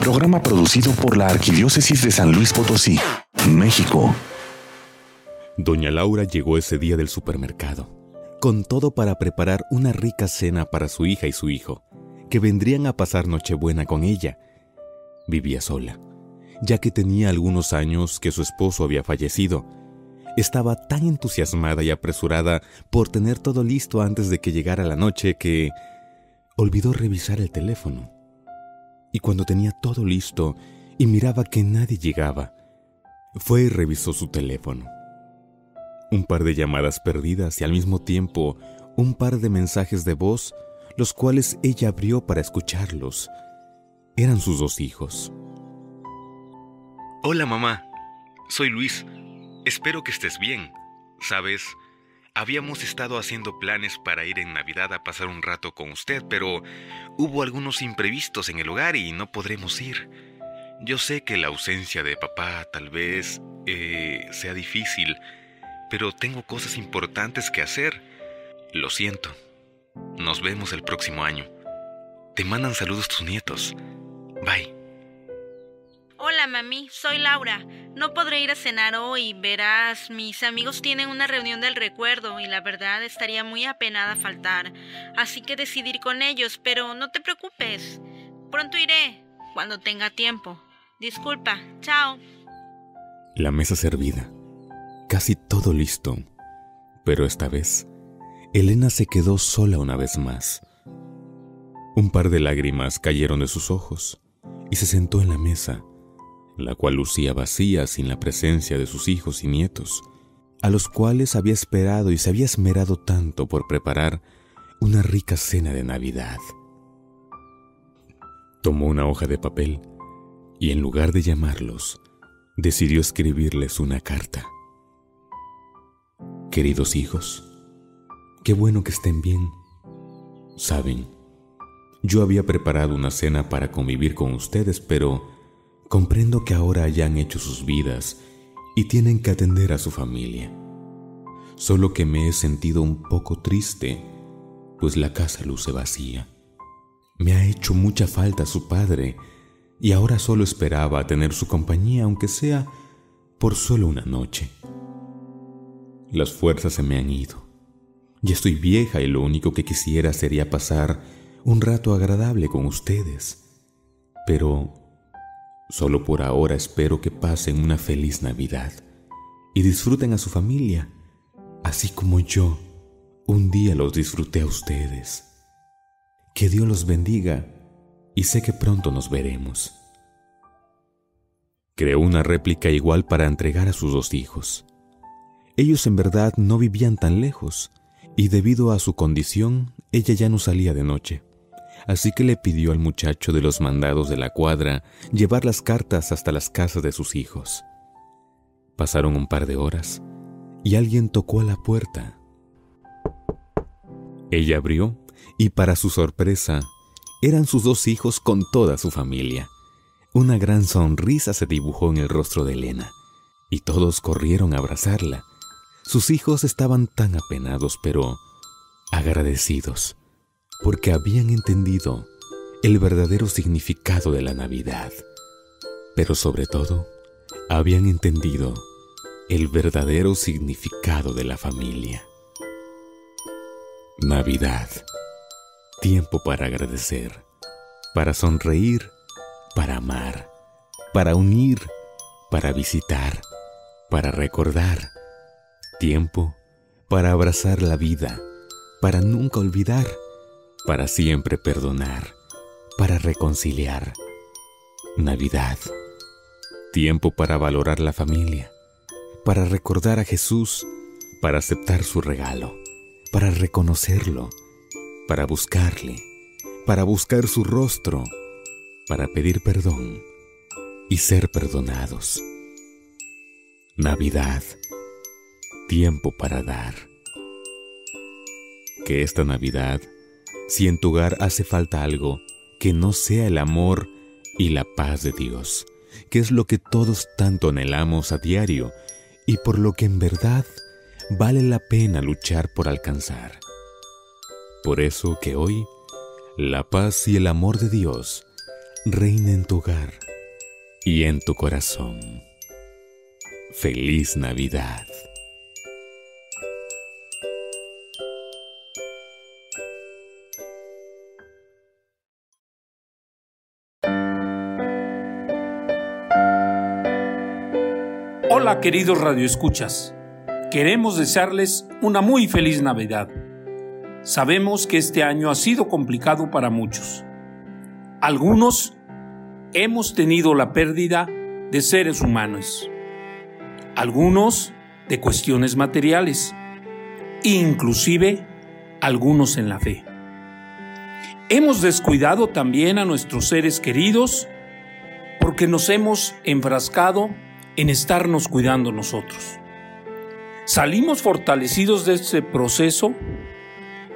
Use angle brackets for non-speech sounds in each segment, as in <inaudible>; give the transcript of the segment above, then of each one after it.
Programa producido por la Arquidiócesis de San Luis Potosí, México. Doña Laura llegó ese día del supermercado, con todo para preparar una rica cena para su hija y su hijo, que vendrían a pasar Nochebuena con ella. Vivía sola, ya que tenía algunos años que su esposo había fallecido. Estaba tan entusiasmada y apresurada por tener todo listo antes de que llegara la noche que olvidó revisar el teléfono y cuando tenía todo listo y miraba que nadie llegaba, fue y revisó su teléfono. Un par de llamadas perdidas y al mismo tiempo un par de mensajes de voz, los cuales ella abrió para escucharlos. Eran sus dos hijos. Hola mamá, soy Luis. Espero que estés bien. Sabes, Habíamos estado haciendo planes para ir en Navidad a pasar un rato con usted, pero hubo algunos imprevistos en el hogar y no podremos ir. Yo sé que la ausencia de papá tal vez eh, sea difícil, pero tengo cosas importantes que hacer. Lo siento. Nos vemos el próximo año. Te mandan saludos tus nietos. Bye. Hola, mami, soy Laura. No podré ir a cenar hoy, verás, mis amigos tienen una reunión del recuerdo y la verdad estaría muy apenada faltar, así que decidí ir con ellos, pero no te preocupes. Pronto iré, cuando tenga tiempo. Disculpa, chao. La mesa servida, casi todo listo, pero esta vez, Elena se quedó sola una vez más. Un par de lágrimas cayeron de sus ojos y se sentó en la mesa la cual lucía vacía sin la presencia de sus hijos y nietos, a los cuales había esperado y se había esmerado tanto por preparar una rica cena de Navidad. Tomó una hoja de papel y en lugar de llamarlos, decidió escribirles una carta. Queridos hijos, qué bueno que estén bien. Saben, yo había preparado una cena para convivir con ustedes, pero Comprendo que ahora hayan hecho sus vidas y tienen que atender a su familia. Solo que me he sentido un poco triste, pues la casa luce vacía. Me ha hecho mucha falta su padre y ahora solo esperaba tener su compañía, aunque sea por solo una noche. Las fuerzas se me han ido. Ya estoy vieja y lo único que quisiera sería pasar un rato agradable con ustedes. Pero Solo por ahora espero que pasen una feliz Navidad y disfruten a su familia, así como yo un día los disfruté a ustedes. Que Dios los bendiga y sé que pronto nos veremos. Creó una réplica igual para entregar a sus dos hijos. Ellos en verdad no vivían tan lejos y debido a su condición ella ya no salía de noche así que le pidió al muchacho de los mandados de la cuadra llevar las cartas hasta las casas de sus hijos. Pasaron un par de horas y alguien tocó a la puerta. Ella abrió y para su sorpresa eran sus dos hijos con toda su familia. Una gran sonrisa se dibujó en el rostro de Elena y todos corrieron a abrazarla. Sus hijos estaban tan apenados pero agradecidos porque habían entendido el verdadero significado de la Navidad, pero sobre todo habían entendido el verdadero significado de la familia. Navidad, tiempo para agradecer, para sonreír, para amar, para unir, para visitar, para recordar, tiempo para abrazar la vida, para nunca olvidar para siempre perdonar, para reconciliar. Navidad, tiempo para valorar la familia, para recordar a Jesús, para aceptar su regalo, para reconocerlo, para buscarle, para buscar su rostro, para pedir perdón y ser perdonados. Navidad, tiempo para dar. Que esta Navidad si en tu hogar hace falta algo que no sea el amor y la paz de Dios, que es lo que todos tanto anhelamos a diario y por lo que en verdad vale la pena luchar por alcanzar. Por eso que hoy la paz y el amor de Dios reina en tu hogar y en tu corazón. Feliz Navidad. Hola queridos radioescuchas, queremos desearles una muy feliz Navidad. Sabemos que este año ha sido complicado para muchos. Algunos hemos tenido la pérdida de seres humanos, algunos de cuestiones materiales, inclusive algunos en la fe. Hemos descuidado también a nuestros seres queridos porque nos hemos enfrascado en estarnos cuidando nosotros. Salimos fortalecidos de este proceso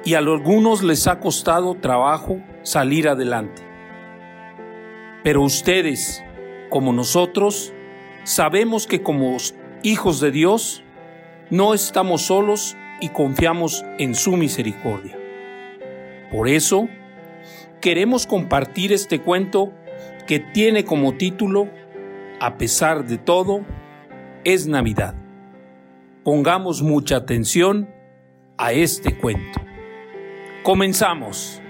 y a algunos les ha costado trabajo salir adelante. Pero ustedes, como nosotros, sabemos que como hijos de Dios, no estamos solos y confiamos en su misericordia. Por eso, queremos compartir este cuento que tiene como título a pesar de todo, es Navidad. Pongamos mucha atención a este cuento. Comenzamos.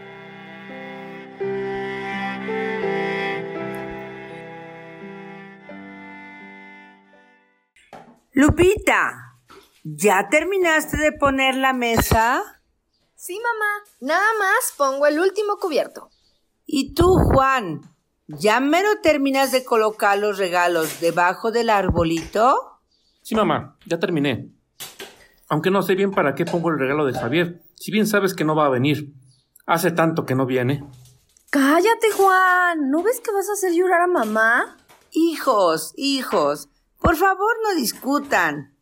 Lupita, ¿ya terminaste de poner la mesa? Sí, mamá. Nada más pongo el último cubierto. ¿Y tú, Juan? ¿Ya mero terminas de colocar los regalos debajo del arbolito? Sí, mamá, ya terminé. Aunque no sé bien para qué pongo el regalo de Javier, si bien sabes que no va a venir. Hace tanto que no viene. Cállate, Juan. ¿No ves que vas a hacer llorar a mamá? Hijos, hijos, por favor no discutan.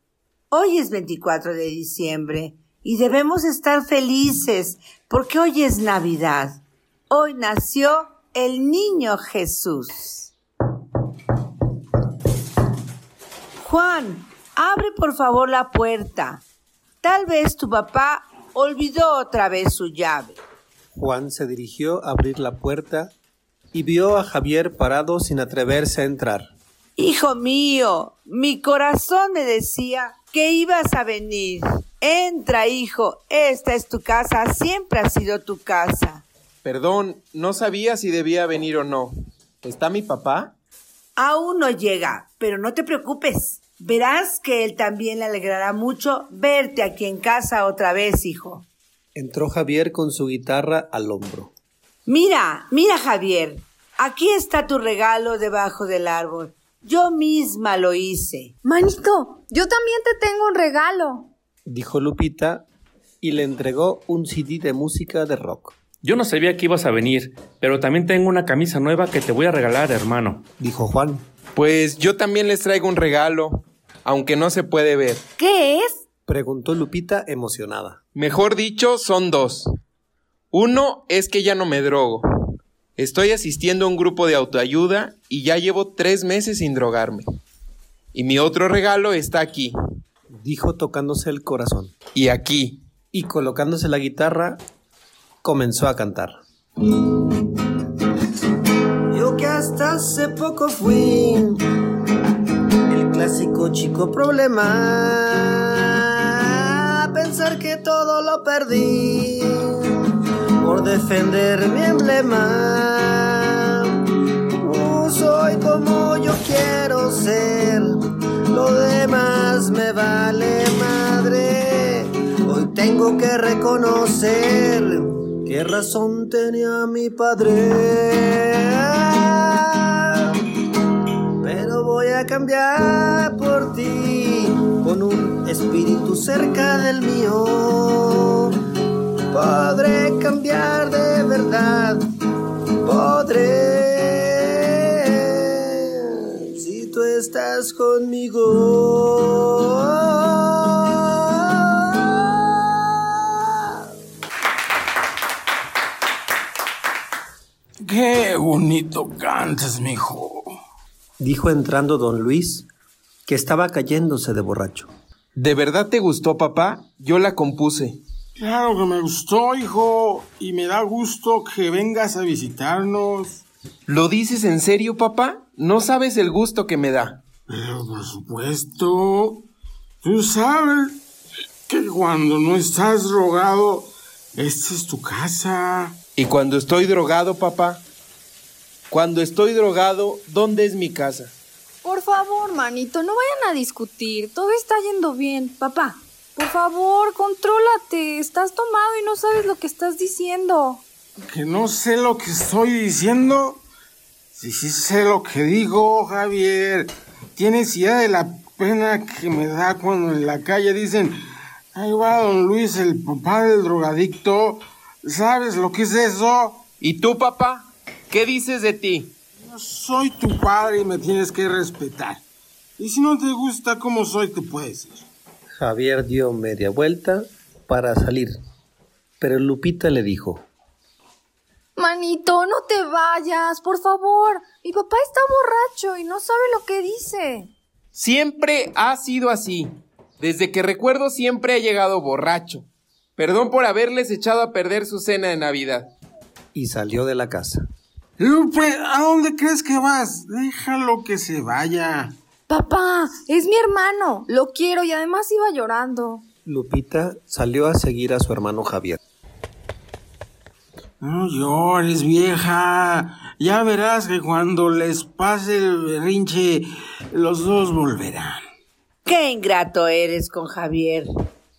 Hoy es 24 de diciembre y debemos estar felices porque hoy es Navidad. Hoy nació el niño Jesús. Juan, abre por favor la puerta. Tal vez tu papá olvidó otra vez su llave. Juan se dirigió a abrir la puerta y vio a Javier parado sin atreverse a entrar. Hijo mío, mi corazón me decía que ibas a venir. Entra, hijo, esta es tu casa, siempre ha sido tu casa. Perdón, no sabía si debía venir o no. ¿Está mi papá? Aún no llega, pero no te preocupes. Verás que él también le alegrará mucho verte aquí en casa otra vez, hijo. Entró Javier con su guitarra al hombro. Mira, mira, Javier. Aquí está tu regalo debajo del árbol. Yo misma lo hice. Manito, yo también te tengo un regalo, dijo Lupita y le entregó un CD de música de rock. Yo no sabía que ibas a venir, pero también tengo una camisa nueva que te voy a regalar, hermano. Dijo Juan. Pues yo también les traigo un regalo, aunque no se puede ver. ¿Qué es? Preguntó Lupita emocionada. Mejor dicho, son dos. Uno es que ya no me drogo. Estoy asistiendo a un grupo de autoayuda y ya llevo tres meses sin drogarme. Y mi otro regalo está aquí. Dijo tocándose el corazón. Y aquí. Y colocándose la guitarra, comenzó a cantar. Yo que hasta hace poco fui el clásico chico problema. Pensar que todo lo perdí por defender mi emblema. No soy como yo quiero ser, lo demás me vale madre. Hoy tengo que reconocer ¿Qué razón tenía mi padre? Pero voy a cambiar por ti con un espíritu cerca del mío. Podré cambiar de verdad. Podré. Si tú estás conmigo. Qué bonito cantas, mijo. Dijo entrando don Luis, que estaba cayéndose de borracho. ¿De verdad te gustó, papá? Yo la compuse. Claro que me gustó, hijo, y me da gusto que vengas a visitarnos. ¿Lo dices en serio, papá? No sabes el gusto que me da. Pero por supuesto, tú sabes que cuando no estás drogado, esta es tu casa. ¿Y cuando estoy drogado, papá? Cuando estoy drogado, ¿dónde es mi casa? Por favor, manito, no vayan a discutir. Todo está yendo bien. Papá, por favor, contrólate. Estás tomado y no sabes lo que estás diciendo. Que no sé lo que estoy diciendo. Si sí sé lo que digo, Javier. Tienes idea de la pena que me da cuando en la calle dicen, ahí va don Luis, el papá del drogadicto. ¿Sabes lo que es eso? ¿Y tú, papá? ¿Qué dices de ti? Yo soy tu padre y me tienes que respetar. Y si no te gusta como soy, te puedes ir. Javier dio media vuelta para salir, pero Lupita le dijo, Manito, no te vayas, por favor. Mi papá está borracho y no sabe lo que dice. Siempre ha sido así. Desde que recuerdo siempre ha llegado borracho. Perdón por haberles echado a perder su cena de Navidad. Y salió de la casa. Lupe, ¿a dónde crees que vas? Déjalo que se vaya. Papá, es mi hermano. Lo quiero y además iba llorando. Lupita salió a seguir a su hermano Javier. No llores, vieja. Ya verás que cuando les pase el berrinche, los dos volverán. Qué ingrato eres con Javier.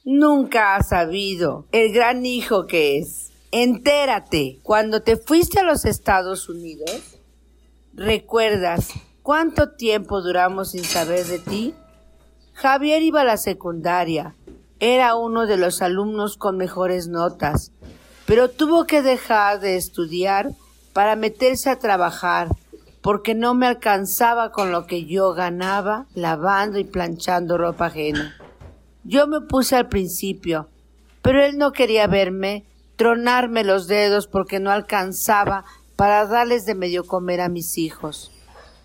Nunca has sabido el gran hijo que es. Entérate, cuando te fuiste a los Estados Unidos, ¿recuerdas cuánto tiempo duramos sin saber de ti? Javier iba a la secundaria. Era uno de los alumnos con mejores notas pero tuvo que dejar de estudiar para meterse a trabajar porque no me alcanzaba con lo que yo ganaba lavando y planchando ropa ajena. Yo me puse al principio, pero él no quería verme, tronarme los dedos porque no alcanzaba para darles de medio comer a mis hijos.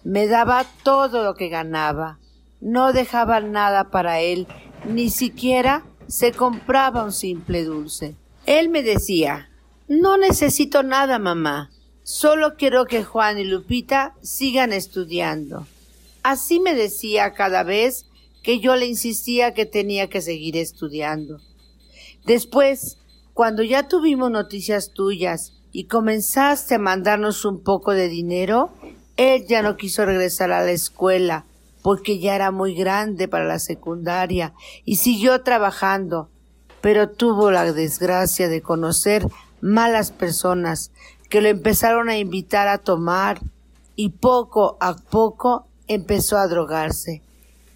Me daba todo lo que ganaba, no dejaba nada para él, ni siquiera se compraba un simple dulce. Él me decía, no necesito nada, mamá. Solo quiero que Juan y Lupita sigan estudiando. Así me decía cada vez que yo le insistía que tenía que seguir estudiando. Después, cuando ya tuvimos noticias tuyas y comenzaste a mandarnos un poco de dinero, él ya no quiso regresar a la escuela porque ya era muy grande para la secundaria y siguió trabajando pero tuvo la desgracia de conocer malas personas que lo empezaron a invitar a tomar y poco a poco empezó a drogarse.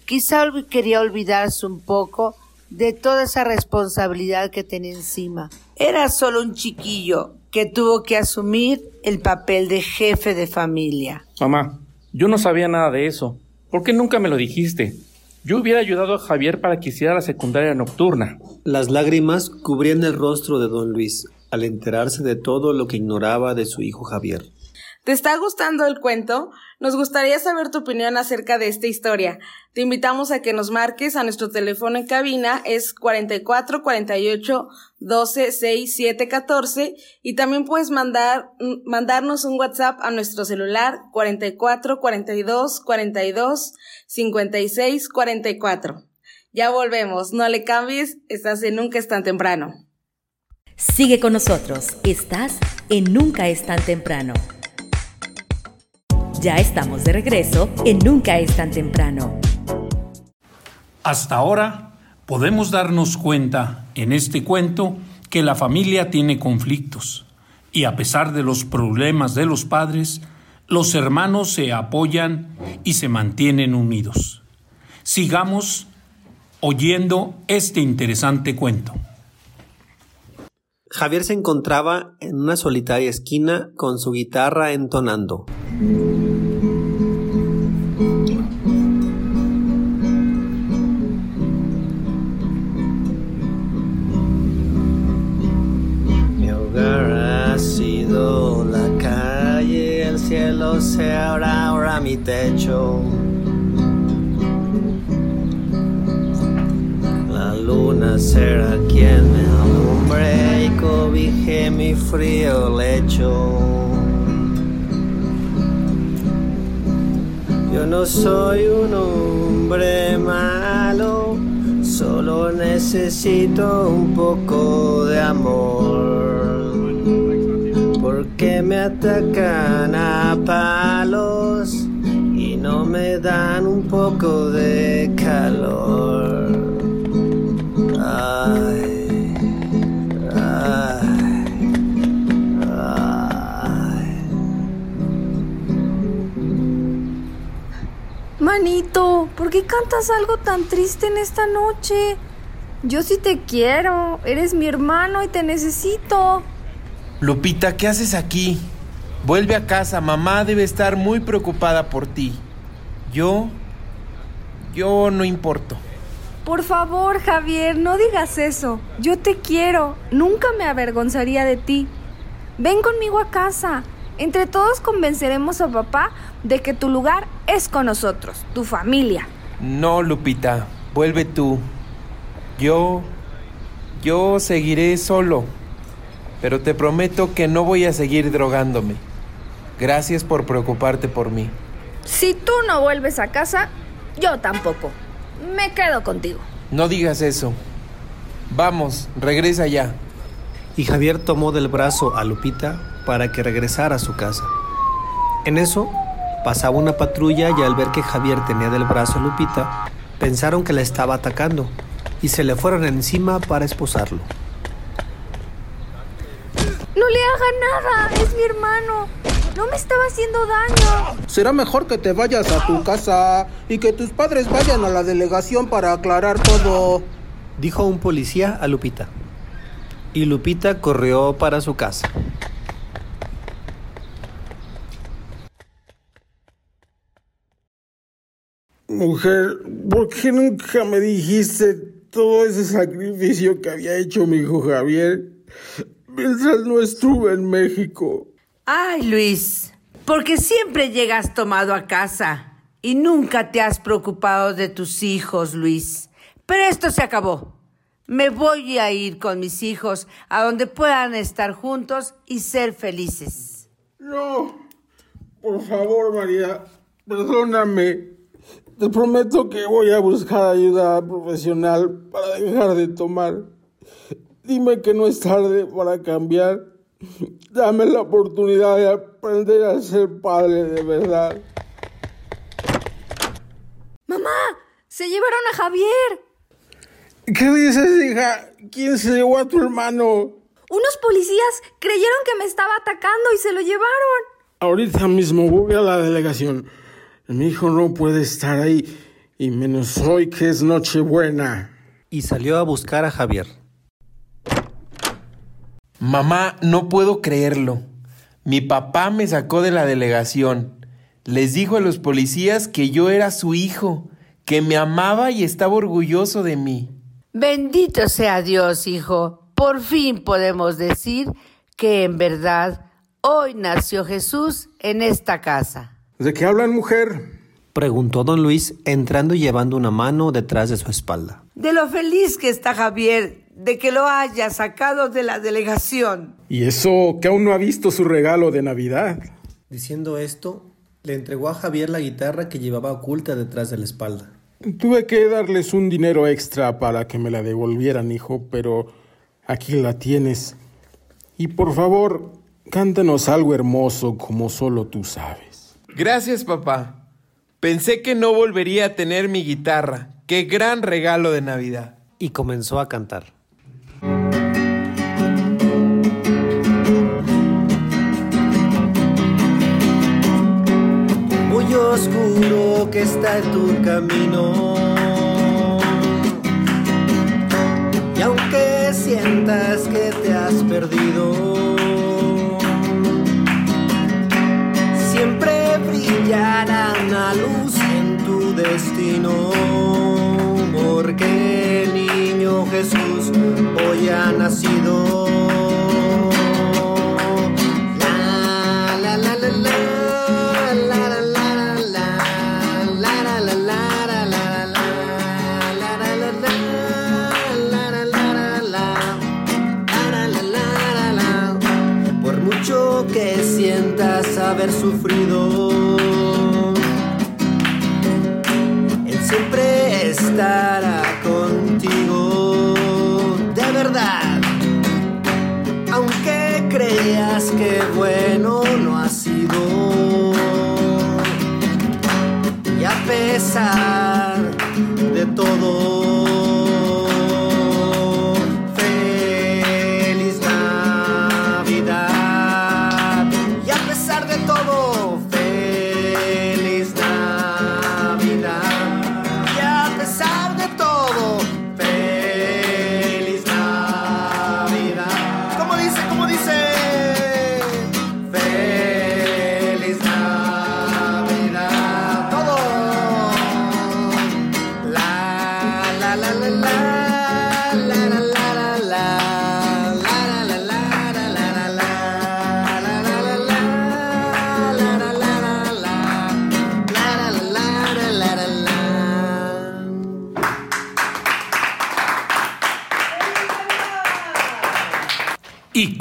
Quizá quería olvidarse un poco de toda esa responsabilidad que tenía encima. Era solo un chiquillo que tuvo que asumir el papel de jefe de familia. Mamá, yo no sabía nada de eso. ¿Por qué nunca me lo dijiste? Yo hubiera ayudado a Javier para que hiciera la secundaria nocturna. Las lágrimas cubrían el rostro de don Luis al enterarse de todo lo que ignoraba de su hijo Javier. ¿Te está gustando el cuento? Nos gustaría saber tu opinión acerca de esta historia. Te invitamos a que nos marques a nuestro teléfono en cabina, es 44 48 12 6 7 14 y también puedes mandar, mandarnos un WhatsApp a nuestro celular 44 42 42 56 44. Ya volvemos, no le cambies, estás en Nunca es tan temprano. Sigue con nosotros, estás en Nunca es tan temprano. Ya estamos de regreso en Nunca es tan temprano. Hasta ahora podemos darnos cuenta en este cuento que la familia tiene conflictos y a pesar de los problemas de los padres, los hermanos se apoyan y se mantienen unidos. Sigamos oyendo este interesante cuento. Javier se encontraba en una solitaria esquina con su guitarra entonando. Mi hogar ha sido la calle, el cielo será ahora mi techo. Luna será quien me alumbre y cobije mi frío lecho. no soy un hombre malo, solo necesito un poco de amor. Porque me atacan a palos y no me dan un poco de calor. Manito, ¿por qué cantas algo tan triste en esta noche? Yo sí te quiero, eres mi hermano y te necesito. Lupita, ¿qué haces aquí? Vuelve a casa, mamá debe estar muy preocupada por ti. Yo... yo no importo. Por favor, Javier, no digas eso. Yo te quiero, nunca me avergonzaría de ti. Ven conmigo a casa. Entre todos convenceremos a papá de que tu lugar es con nosotros, tu familia. No, Lupita, vuelve tú. Yo... yo seguiré solo. Pero te prometo que no voy a seguir drogándome. Gracias por preocuparte por mí. Si tú no vuelves a casa, yo tampoco. Me quedo contigo. No digas eso. Vamos, regresa ya. Y Javier tomó del brazo a Lupita para que regresara a su casa. En eso, pasaba una patrulla y al ver que Javier tenía del brazo a Lupita, pensaron que la estaba atacando y se le fueron encima para esposarlo. No le haga nada, es mi hermano. No me estaba haciendo daño. Será mejor que te vayas a tu casa y que tus padres vayan a la delegación para aclarar todo. Dijo un policía a Lupita. Y Lupita corrió para su casa. Mujer, ¿por qué nunca me dijiste todo ese sacrificio que había hecho mi hijo Javier mientras no estuve en México? Ay, Luis, porque siempre llegas tomado a casa y nunca te has preocupado de tus hijos, Luis. Pero esto se acabó. Me voy a ir con mis hijos a donde puedan estar juntos y ser felices. No, por favor, María, perdóname. Te prometo que voy a buscar ayuda profesional para dejar de tomar. Dime que no es tarde para cambiar. Dame la oportunidad de aprender a ser padre de verdad. Mamá, se llevaron a Javier. ¿Qué dices, hija? ¿Quién se llevó a tu hermano? Unos policías creyeron que me estaba atacando y se lo llevaron. Ahorita mismo voy a la delegación. Mi hijo no puede estar ahí, y menos hoy que es Nochebuena. Y salió a buscar a Javier. Mamá, no puedo creerlo. Mi papá me sacó de la delegación. Les dijo a los policías que yo era su hijo, que me amaba y estaba orgulloso de mí. Bendito sea Dios, hijo. Por fin podemos decir que en verdad hoy nació Jesús en esta casa. ¿De qué hablan, mujer? Preguntó don Luis, entrando y llevando una mano detrás de su espalda. De lo feliz que está Javier de que lo haya sacado de la delegación. Y eso que aún no ha visto su regalo de Navidad. Diciendo esto, le entregó a Javier la guitarra que llevaba oculta detrás de la espalda. Tuve que darles un dinero extra para que me la devolvieran, hijo, pero aquí la tienes. Y por favor, cántanos algo hermoso como solo tú sabes. Gracias, papá. Pensé que no volvería a tener mi guitarra. Qué gran regalo de Navidad. Y comenzó a cantar. Muy oscuro que está tu camino. Y aunque sientas que te has perdido, destino. Porque el niño Jesús hoy ha nacido. La, la, la, la, que sientas haber sufrido, estará contigo de verdad. Aunque creas que bueno no ha sido. Y a pesar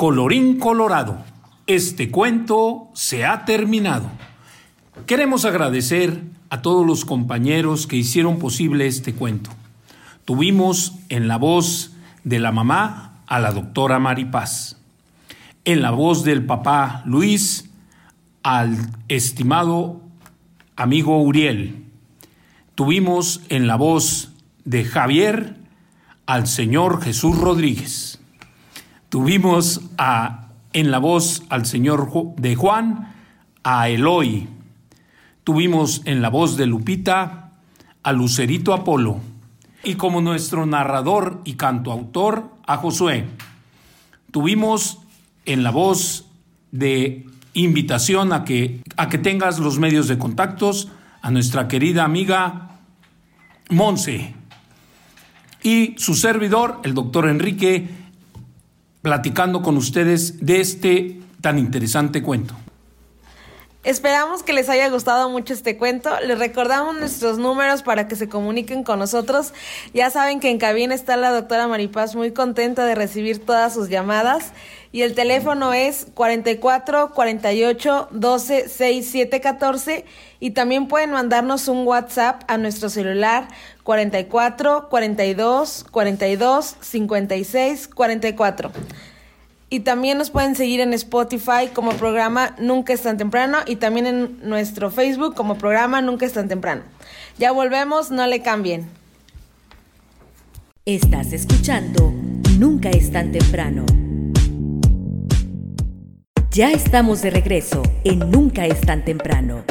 colorín colorado, este cuento se ha terminado. Queremos agradecer a todos los compañeros que hicieron posible este cuento. Tuvimos en la voz de la mamá a la doctora Maripaz, en la voz del papá Luis al estimado amigo Uriel. Tuvimos en la voz de Javier al señor Jesús Rodríguez. Tuvimos a, en la voz al señor de Juan a Eloy. Tuvimos en la voz de Lupita a Lucerito Apolo. Y como nuestro narrador y cantoautor a Josué. Tuvimos en la voz de invitación a que, a que tengas los medios de contactos a nuestra querida amiga Monse y su servidor, el doctor Enrique, platicando con ustedes de este tan interesante cuento. Esperamos que les haya gustado mucho este cuento. Les recordamos nuestros números para que se comuniquen con nosotros. Ya saben que en cabina está la doctora Maripaz muy contenta de recibir todas sus llamadas. Y el teléfono es 44 48 12 67 14. Y también pueden mandarnos un WhatsApp a nuestro celular 44 42 42 56 44. Y también nos pueden seguir en Spotify como programa Nunca es tan temprano y también en nuestro Facebook como programa Nunca es tan temprano. Ya volvemos, no le cambien. Estás escuchando Nunca es tan temprano. Ya estamos de regreso en Nunca es tan temprano.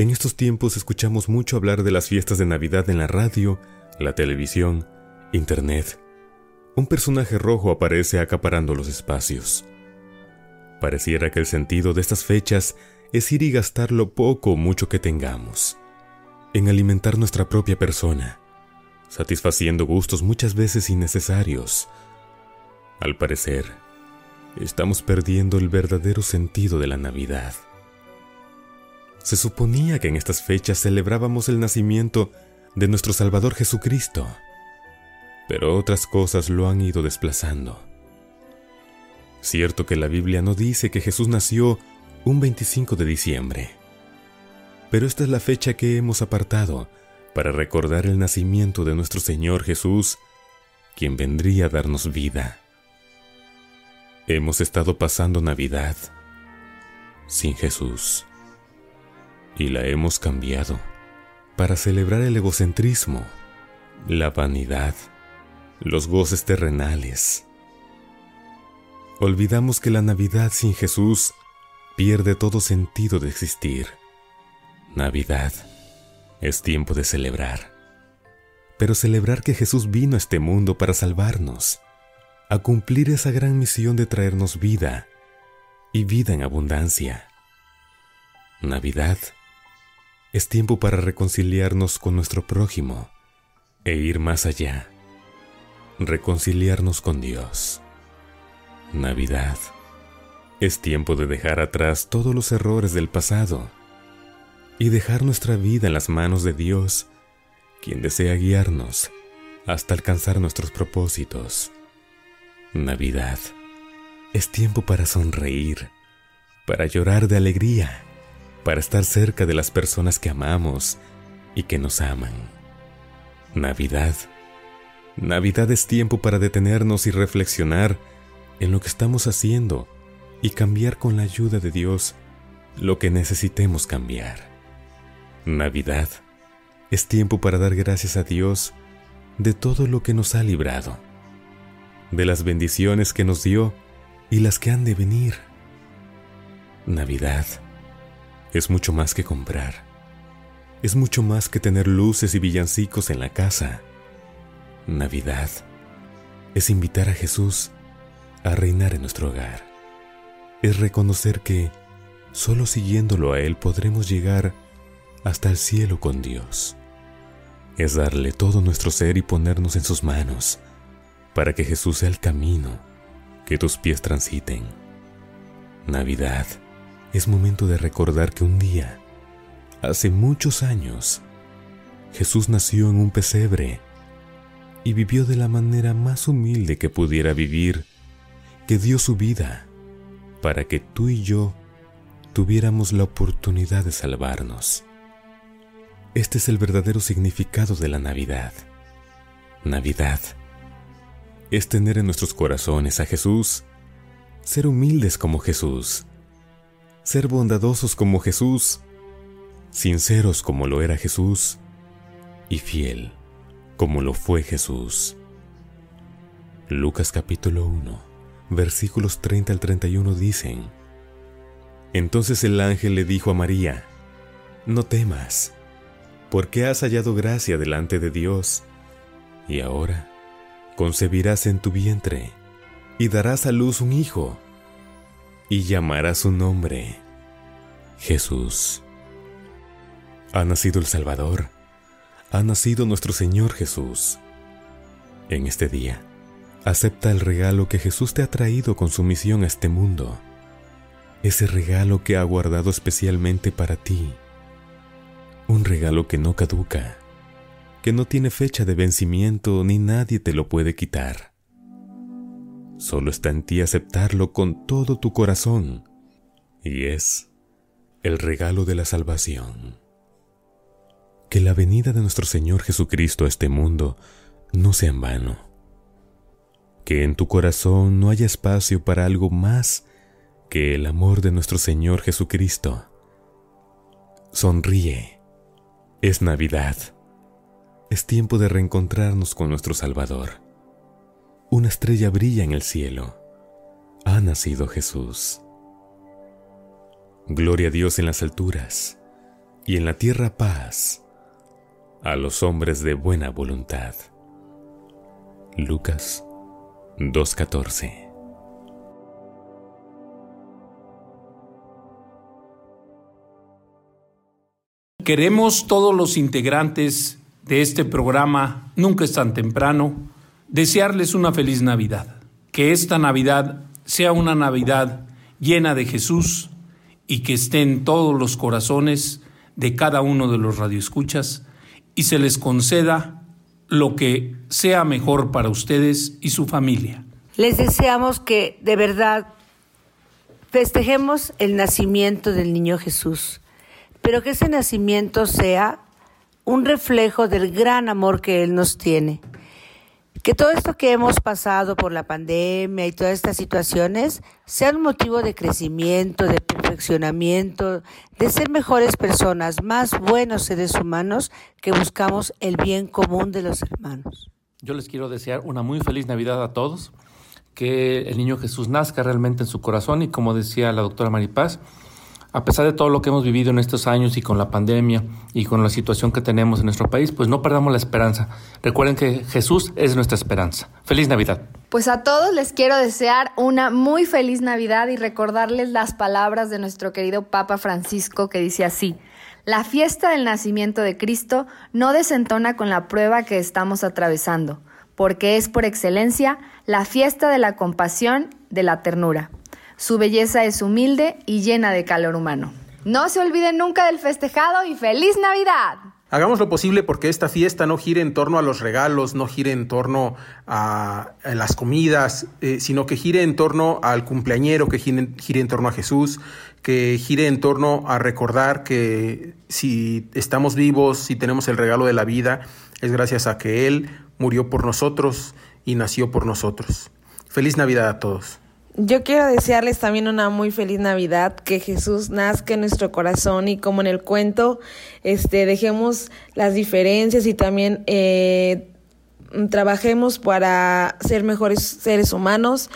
En estos tiempos escuchamos mucho hablar de las fiestas de Navidad en la radio, la televisión, internet. Un personaje rojo aparece acaparando los espacios. Pareciera que el sentido de estas fechas es ir y gastar lo poco o mucho que tengamos, en alimentar nuestra propia persona, satisfaciendo gustos muchas veces innecesarios. Al parecer, estamos perdiendo el verdadero sentido de la Navidad. Se suponía que en estas fechas celebrábamos el nacimiento de nuestro Salvador Jesucristo, pero otras cosas lo han ido desplazando. Cierto que la Biblia no dice que Jesús nació un 25 de diciembre, pero esta es la fecha que hemos apartado para recordar el nacimiento de nuestro Señor Jesús, quien vendría a darnos vida. Hemos estado pasando Navidad sin Jesús y la hemos cambiado para celebrar el egocentrismo, la vanidad, los goces terrenales. Olvidamos que la Navidad sin Jesús pierde todo sentido de existir. Navidad es tiempo de celebrar, pero celebrar que Jesús vino a este mundo para salvarnos, a cumplir esa gran misión de traernos vida y vida en abundancia. Navidad es tiempo para reconciliarnos con nuestro prójimo e ir más allá, reconciliarnos con Dios. Navidad es tiempo de dejar atrás todos los errores del pasado y dejar nuestra vida en las manos de Dios, quien desea guiarnos hasta alcanzar nuestros propósitos. Navidad es tiempo para sonreír, para llorar de alegría, para estar cerca de las personas que amamos y que nos aman. Navidad Navidad es tiempo para detenernos y reflexionar en lo que estamos haciendo y cambiar con la ayuda de Dios lo que necesitemos cambiar. Navidad es tiempo para dar gracias a Dios de todo lo que nos ha librado, de las bendiciones que nos dio y las que han de venir. Navidad es mucho más que comprar. Es mucho más que tener luces y villancicos en la casa. Navidad es invitar a Jesús a reinar en nuestro hogar. Es reconocer que solo siguiéndolo a Él podremos llegar hasta el cielo con Dios. Es darle todo nuestro ser y ponernos en sus manos para que Jesús sea el camino que tus pies transiten. Navidad es momento de recordar que un día, hace muchos años, Jesús nació en un pesebre y vivió de la manera más humilde que pudiera vivir, que dio su vida para que tú y yo tuviéramos la oportunidad de salvarnos. Este es el verdadero significado de la Navidad. Navidad es tener en nuestros corazones a Jesús, ser humildes como Jesús, ser bondadosos como Jesús, sinceros como lo era Jesús y fiel como lo fue Jesús. Lucas capítulo 1, versículos 30 al 31 dicen, Entonces el ángel le dijo a María, No temas, porque has hallado gracia delante de Dios, y ahora concebirás en tu vientre, y darás a luz un hijo, y llamarás su nombre Jesús. Ha nacido el Salvador, ha nacido nuestro Señor Jesús. En este día, acepta el regalo que Jesús te ha traído con su misión a este mundo, ese regalo que ha guardado especialmente para ti, un regalo que no caduca, que no tiene fecha de vencimiento ni nadie te lo puede quitar. Solo está en ti aceptarlo con todo tu corazón, y es el regalo de la salvación. Que la venida de nuestro Señor Jesucristo a este mundo no sea en vano. Que en tu corazón no haya espacio para algo más que el amor de nuestro Señor Jesucristo. Sonríe. Es Navidad. Es tiempo de reencontrarnos con nuestro Salvador. Una estrella brilla en el cielo. Ha nacido Jesús. Gloria a Dios en las alturas y en la tierra paz a los hombres de buena voluntad. Lucas 2.14 Queremos todos los integrantes de este programa, Nunca es tan temprano, desearles una feliz Navidad. Que esta Navidad sea una Navidad llena de Jesús y que esté en todos los corazones de cada uno de los radioescuchas y se les conceda lo que sea mejor para ustedes y su familia. Les deseamos que de verdad festejemos el nacimiento del niño Jesús, pero que ese nacimiento sea un reflejo del gran amor que Él nos tiene. Que todo esto que hemos pasado por la pandemia y todas estas situaciones sean un motivo de crecimiento, de perfeccionamiento, de ser mejores personas, más buenos seres humanos que buscamos el bien común de los hermanos. Yo les quiero desear una muy feliz Navidad a todos, que el niño Jesús nazca realmente en su corazón y como decía la doctora Maripaz, a pesar de todo lo que hemos vivido en estos años y con la pandemia y con la situación que tenemos en nuestro país, pues no perdamos la esperanza. Recuerden que Jesús es nuestra esperanza. Feliz Navidad. Pues a todos les quiero desear una muy feliz Navidad y recordarles las palabras de nuestro querido Papa Francisco que dice así. La fiesta del nacimiento de Cristo no desentona con la prueba que estamos atravesando, porque es por excelencia la fiesta de la compasión, de la ternura. Su belleza es humilde y llena de calor humano. No se olviden nunca del festejado y feliz Navidad. Hagamos lo posible porque esta fiesta no gire en torno a los regalos, no gire en torno a, las comidas, eh, sino que gire en torno al cumpleañero, que gire, gire en torno a Jesús, que gire en torno a recordar que si estamos vivos, si tenemos el regalo de la vida, es gracias a que Él murió por nosotros y nació por nosotros. Feliz Navidad a todos. Yo quiero desearles también una muy feliz Navidad, que Jesús nazca en nuestro corazón y como en el cuento, este, dejemos las diferencias y también eh, trabajemos para ser mejores seres humanos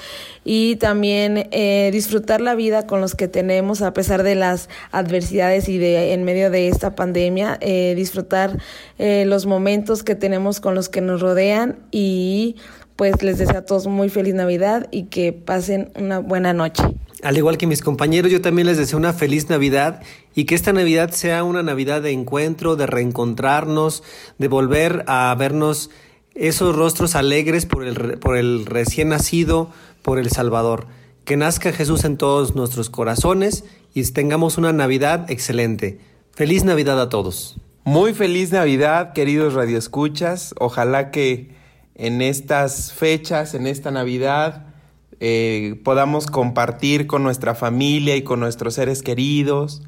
y también eh, disfrutar la vida con los que tenemos a pesar de las adversidades y de en medio de esta pandemia eh, disfrutar los momentos que tenemos con los que nos rodean y pues les deseo a todos muy feliz Navidad y que pasen una buena noche. Al igual que mis compañeros, yo también les deseo una feliz Navidad y que esta Navidad sea una Navidad de encuentro, de reencontrarnos, de volver a vernos esos rostros alegres por el, por el recién nacido, por el Salvador. Que nazca Jesús en todos nuestros corazones y tengamos una Navidad excelente. Feliz Navidad a todos. Muy feliz Navidad, queridos radioescuchas. Ojalá que en estas fechas, en esta Navidad, eh, podamos compartir con nuestra familia y con nuestros seres queridos.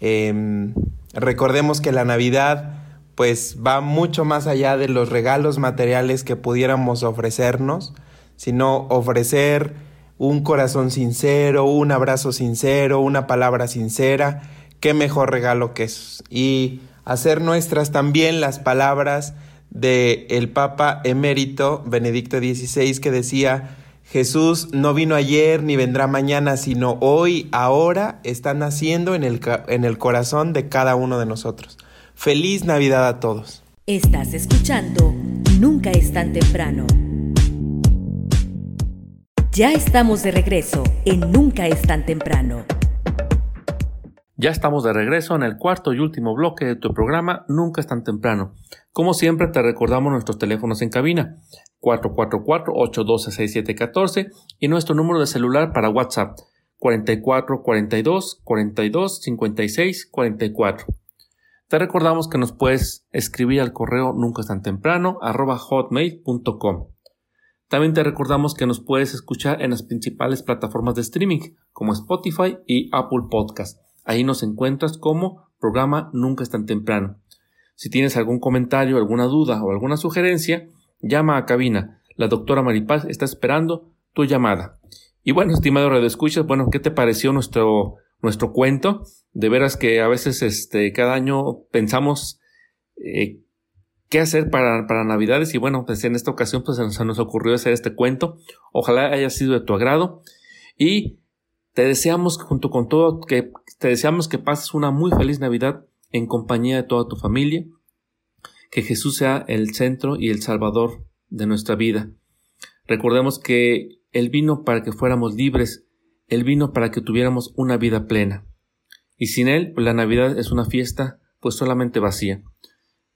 Eh, recordemos que la Navidad pues va mucho más allá de los regalos materiales que pudiéramos ofrecernos, sino ofrecer un corazón sincero, un abrazo sincero, una palabra sincera, qué mejor regalo que eso. Y hacer nuestras también las palabras de el Papa emérito Benedicto XVI que decía, Jesús no vino ayer ni vendrá mañana, sino hoy, ahora, está naciendo en el, en el corazón de cada uno de nosotros. Feliz Navidad a todos. Estás escuchando Nunca es tan temprano. Ya estamos de regreso en Nunca es tan temprano. Ya estamos de regreso en el cuarto y último bloque de tu programa Nunca es tan temprano. Como siempre te recordamos nuestros teléfonos en cabina 444-812-6714 y nuestro número de celular para WhatsApp 44 42 42 56 44. Te recordamos que nos puedes escribir al correo nunca es tan temprano arroba hotmail.com. También te recordamos que nos puedes escuchar en las principales plataformas de streaming como Spotify y Apple Podcast. Ahí nos encuentras como programa Nunca es tan temprano. Si tienes algún comentario, alguna duda o alguna sugerencia, llama a cabina. La doctora Maripaz está esperando tu llamada. Y bueno, estimado Radio Escuchas, bueno, ¿qué te pareció nuestro, nuestro cuento? De veras que a veces este, cada año pensamos eh, qué hacer para, para, Navidades y bueno, pues en esta ocasión pues se nos ocurrió hacer este cuento. Ojalá haya sido de tu agrado y te deseamos junto con todo que te deseamos que pases una muy feliz Navidad en compañía de toda tu familia. Que Jesús sea el centro y el salvador de nuestra vida. Recordemos que Él vino para que fuéramos libres, Él vino para que tuviéramos una vida plena. Y sin Él, pues la Navidad es una fiesta pues solamente vacía.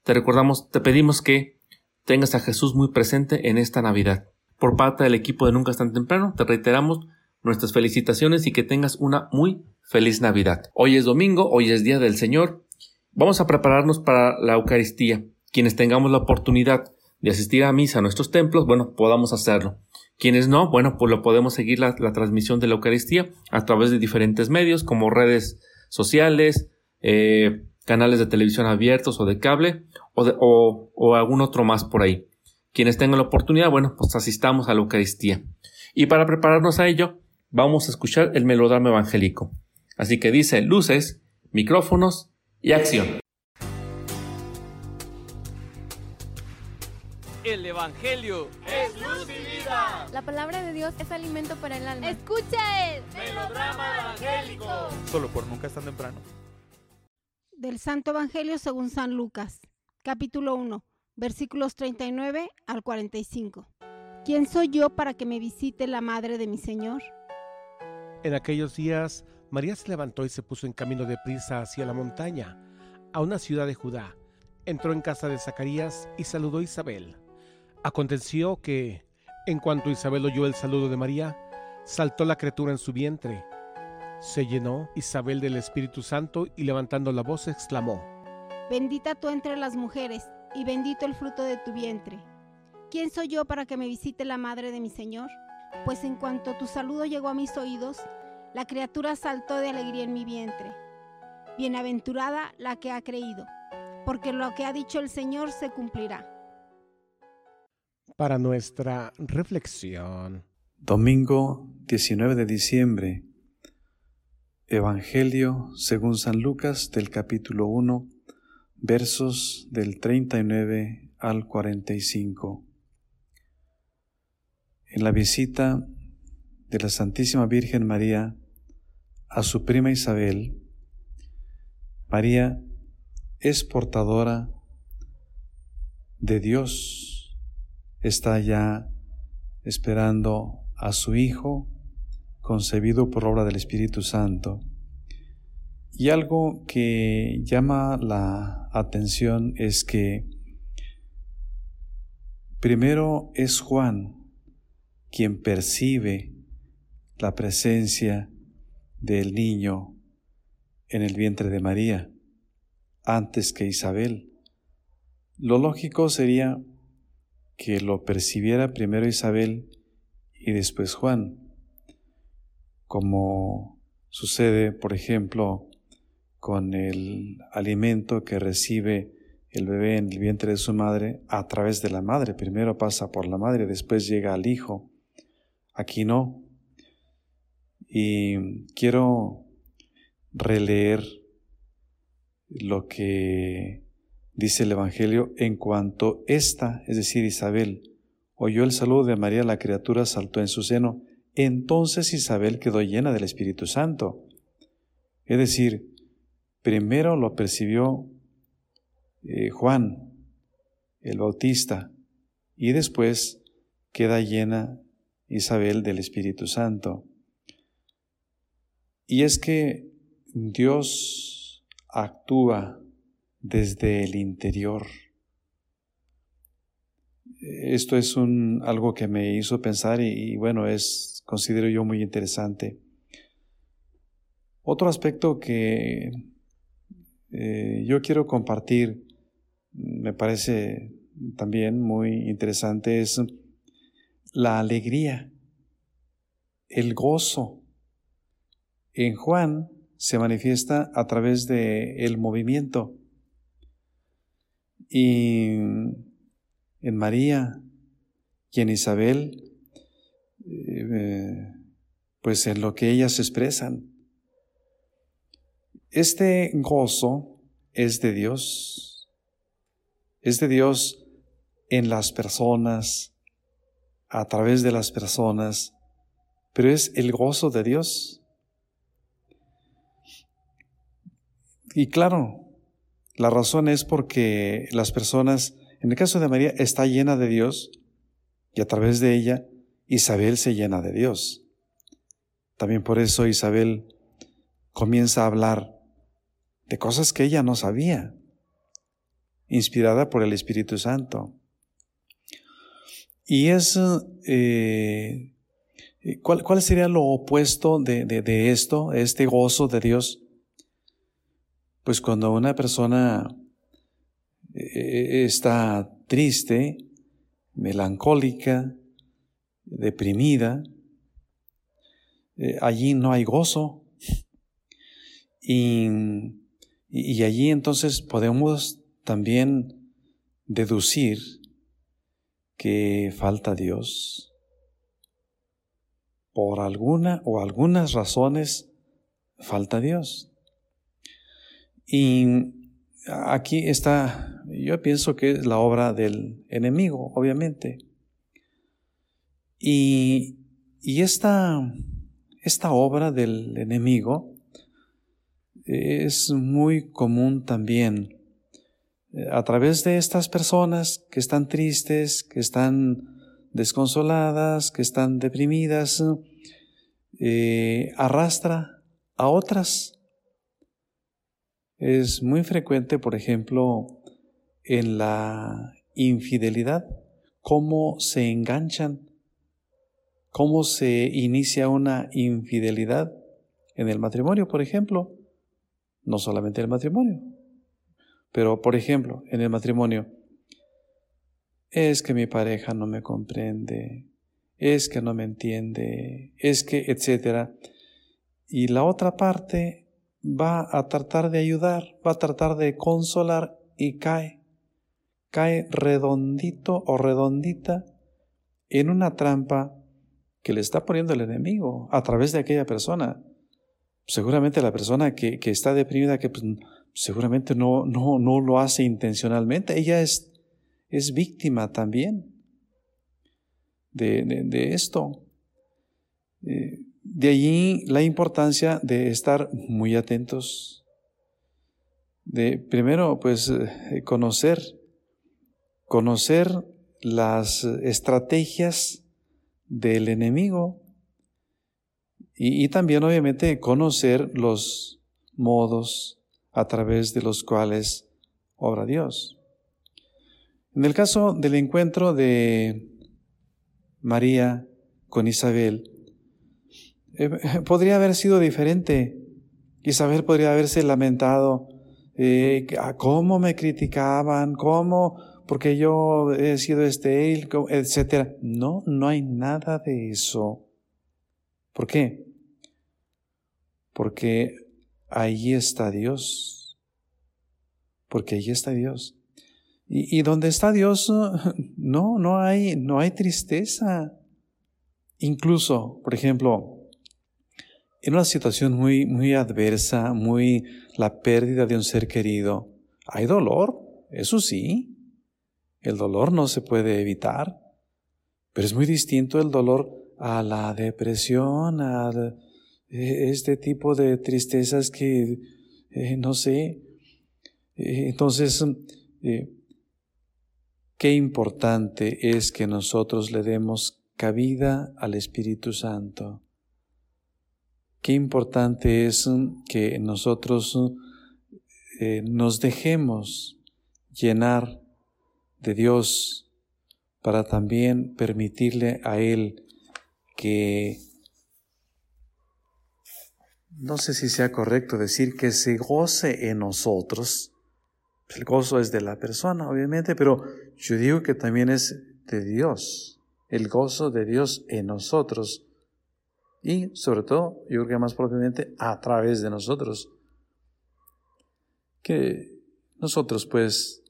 Te recordamos, te pedimos que tengas a Jesús muy presente en esta Navidad. Por parte del equipo de Nunca es tan temprano, te reiteramos nuestras felicitaciones y que tengas una muy feliz Navidad. Hoy es domingo, hoy es Día del Señor. Vamos a prepararnos para la Eucaristía. Quienes tengamos la oportunidad de asistir a misa a nuestros templos, bueno, podamos hacerlo. Quienes no, bueno, pues lo podemos seguir la, transmisión de la Eucaristía a través de diferentes medios como redes sociales, eh, canales de televisión abiertos o de cable o, de, o, algún otro más por ahí. Quienes tengan la oportunidad, bueno, pues asistamos a la Eucaristía. Y para prepararnos a ello, vamos a escuchar el melodrama evangélico. Así que dice luces, micrófonos y acción. El Evangelio es luz y vida. La palabra de Dios es alimento para el alma. Escucha el melodrama evangélico. Solo por nunca es tan temprano. Del Santo Evangelio según San Lucas, capítulo 1, versículos 39 al 45. ¿Quién soy yo para que me visite la madre de mi Señor? En aquellos días, María se levantó y se puso en camino de prisa hacia la montaña, a una ciudad de Judá. Entró en casa de Zacarías y saludó a Isabel. Aconteció que, en cuanto Isabel oyó el saludo de María, saltó la criatura en su vientre. Se llenó Isabel del Espíritu Santo y levantando la voz exclamó, Bendita tú entre las mujeres, y bendito el fruto de tu vientre. ¿Quién soy yo para que me visite la madre de mi Señor? Pues en cuanto tu saludo llegó a mis oídos, la criatura saltó de alegría en mi vientre. Bienaventurada la que ha creído, porque lo que ha dicho el Señor se cumplirá. para nuestra reflexión. Domingo 19 de diciembre. Evangelio según San Lucas del capítulo 1, versos del 39 al 45. En la visita de la Santísima Virgen María a su prima Isabel, María es portadora de Dios, está ya esperando a su Hijo, concebido por obra del Espíritu Santo. Y algo que llama la atención es que primero es Juan quien percibe la presencia del niño en el vientre de María antes que Isabel. Lo lógico sería que lo percibiera primero Isabel y después Juan, como sucede, por ejemplo, con el alimento que recibe el bebé en el vientre de su madre a través de la madre. Primero pasa por la madre, después llega al hijo. Aquí no. Y quiero releer lo que dice el Evangelio en cuanto esta, es decir, Isabel, oyó el saludo de María, la criatura saltó en su seno. Entonces Isabel quedó llena del Espíritu Santo. Es decir, primero lo percibió eh, Juan, el Bautista, y después queda llena Isabel del Espíritu Santo. Y es que Dios actúa desde el interior. Esto es algo que me hizo pensar y, bueno, es, considero yo, muy interesante. Otro aspecto que eh, yo quiero compartir, me parece también muy interesante, es la alegría, el gozo. En Juan se manifiesta a través de el movimiento y en María y en Isabel, eh, pues en lo que ellas expresan. Este gozo es de Dios, es de Dios en las personas, a través de las personas, pero es el gozo de Dios. Y claro, la razón es porque las personas, en el caso de María, está llena de Dios y a través de ella Isabel se llena de Dios. También por eso Isabel comienza a hablar de cosas que ella no sabía, inspirada por el Espíritu Santo. Y es, eh, ¿cuál, ¿cuál, sería lo opuesto de, de, esto, este gozo de Dios? Pues cuando una persona eh, está triste, melancólica, deprimida, eh, allí no hay gozo. Y, y, allí entonces podemos también deducir que falta Dios. Por alguna o algunas razones falta Dios. Y aquí está, yo pienso que es la obra del enemigo, obviamente. Y, y esta, esta obra del enemigo es muy común también a través de estas personas que están tristes, que están desconsoladas, que están deprimidas, eh, arrastra a otras es muy frecuente, por ejemplo, en la infidelidad, cómo se enganchan, cómo se inicia una infidelidad en el matrimonio, por ejemplo. No solamente en el matrimonio, pero por ejemplo, en el matrimonio, es que mi pareja no me comprende, es que no me entiende, es que, etcétera. Y la otra parte va a tratar de ayudar, va a tratar de consolar y cae. Cae redondito o redondita en una trampa que le está poniendo el enemigo a través de aquella persona. Seguramente la persona que, que está deprimida, que pues, seguramente no, no, no lo hace intencionalmente, ella es, es víctima también de, de, esto. Eh, de allí la importancia de estar muy atentos, de primero pues eh, conocer, conocer las estrategias del enemigo y, y también obviamente conocer los modos a través de los cuales obra Dios. En el caso del encuentro de María con Isabel, eh, <laughs> podría haber sido diferente. Isabel podría haberse lamentado, eh, cómo me criticaban, cómo, porque yo he sido estéril, etc. No, no hay nada de eso. ¿Por qué? Porque ahí está Dios. Porque ahí está Dios. Y, y donde está Dios, <laughs> no, no hay, no hay tristeza. Incluso, por ejemplo, en una situación muy, muy adversa, muy la pérdida de un ser querido, hay dolor, eso sí. El dolor no se puede evitar, pero es muy distinto el dolor a la depresión, a e, este tipo de tristezas que, eh, no sé. Eh, entonces, eh, qué importante es que nosotros le demos cabida al Espíritu Santo qué importante es que nosotros eh, nos dejemos llenar de Dios para también permitirle a Él que, no sé si sea correcto decir que se goce en nosotros. El gozo es de la persona, obviamente, pero yo digo que también es de Dios, el gozo de Dios en nosotros y sobre todo, yo creo que más propiamente a través de nosotros. Que nosotros pues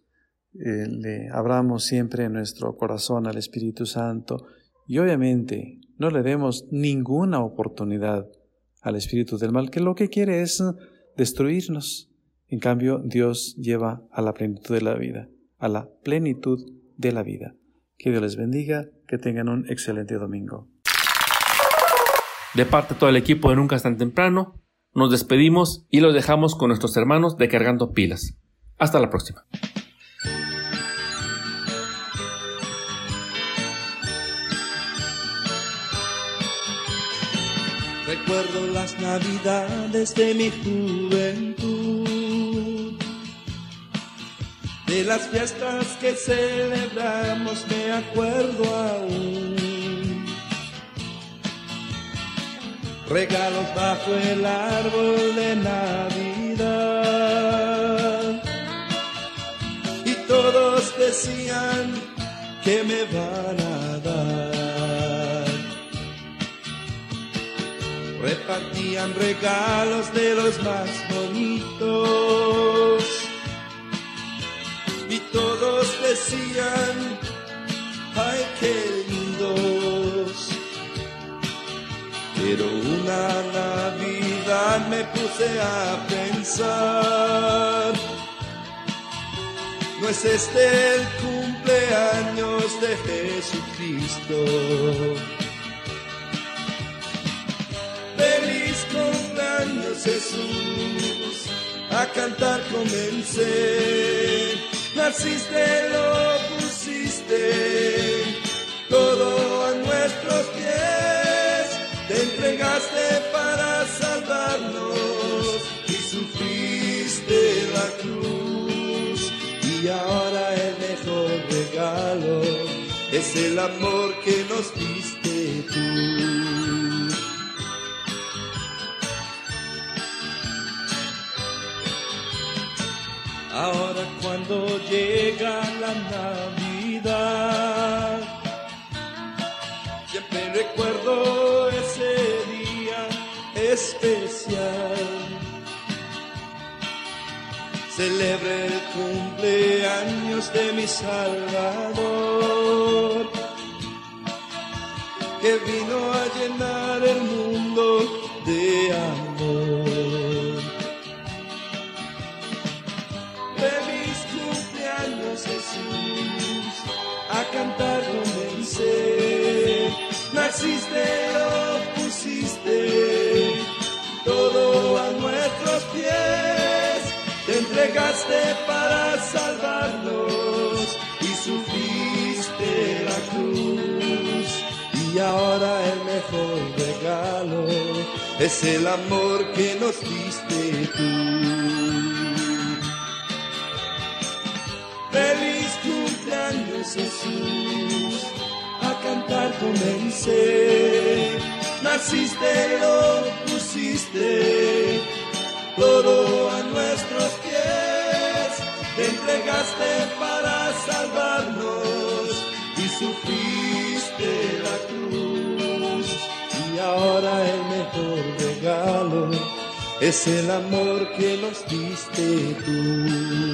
eh, le abramos siempre nuestro corazón al Espíritu Santo y obviamente no le demos ninguna oportunidad al Espíritu del mal, que lo que quiere es destruirnos. En cambio, Dios lleva a la plenitud de la vida, a la plenitud de la vida. Que Dios les bendiga, que tengan un excelente domingo. De parte de todo el equipo de Nunca es tan temprano, nos despedimos y los dejamos con nuestros hermanos de Cargando Pilas. Hasta la próxima. Recuerdo las navidades de mi juventud, de las fiestas que celebramos me acuerdo aún. regalos bajo el árbol de Navidad. Y todos decían que me van a dar. Repartían regalos de los más bonitos. Y todos decían, ay, qué lindos pero una Navidad me puse a pensar, no es este el cumpleaños de Jesucristo. Cumpleaños Jesús, a cantar comencé, naciste, lo pusiste, todo a nuestros pies. Te entregaste para salvarnos y sufriste la cruz. Y ahora el mejor regalo es el amor que nos diste llega la Navidad, siempre recuerdo ese día especial. Celebre el cumpleaños de mi Salvador. que vino a llenar el mundo para salvarnos y sufriste la cruz. Y ahora el mejor regalo es el amor que nos diste tú. Feliz cumpleaños Jesús, a cantar comencé, naciste lo pusiste, te entregaste para salvarnos y sufriste la cruz. Y ahora el mejor regalo es el amor que nos diste tú.